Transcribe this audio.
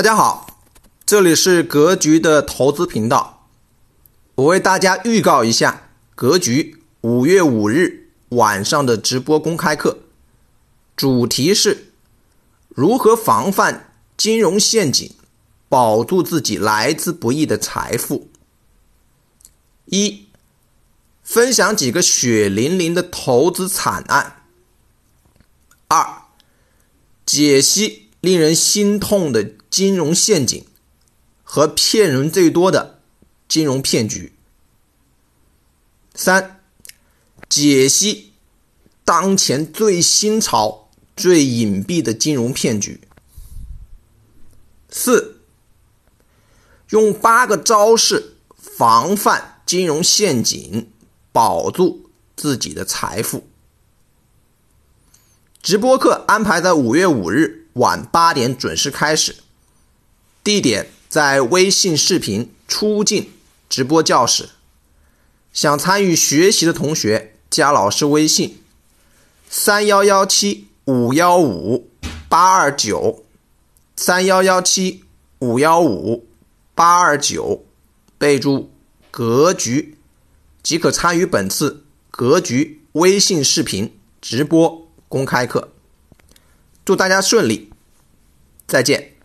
大家好，这里是格局的投资频道。我为大家预告一下格局五月五日晚上的直播公开课，主题是如何防范金融陷阱，保住自己来之不易的财富。一、分享几个血淋淋的投资惨案。二、解析。令人心痛的金融陷阱和骗人最多的金融骗局。三、解析当前最新潮、最隐蔽的金融骗局。四、用八个招式防范金融陷阱，保住自己的财富。直播课安排在五月五日。晚八点准时开始，地点在微信视频出镜直播教室。想参与学习的同学，加老师微信：三幺幺七五幺五八二九，三幺幺七五幺五八二九，备注“格局”，即可参与本次格局微信视频直播公开课。祝大家顺利，再见。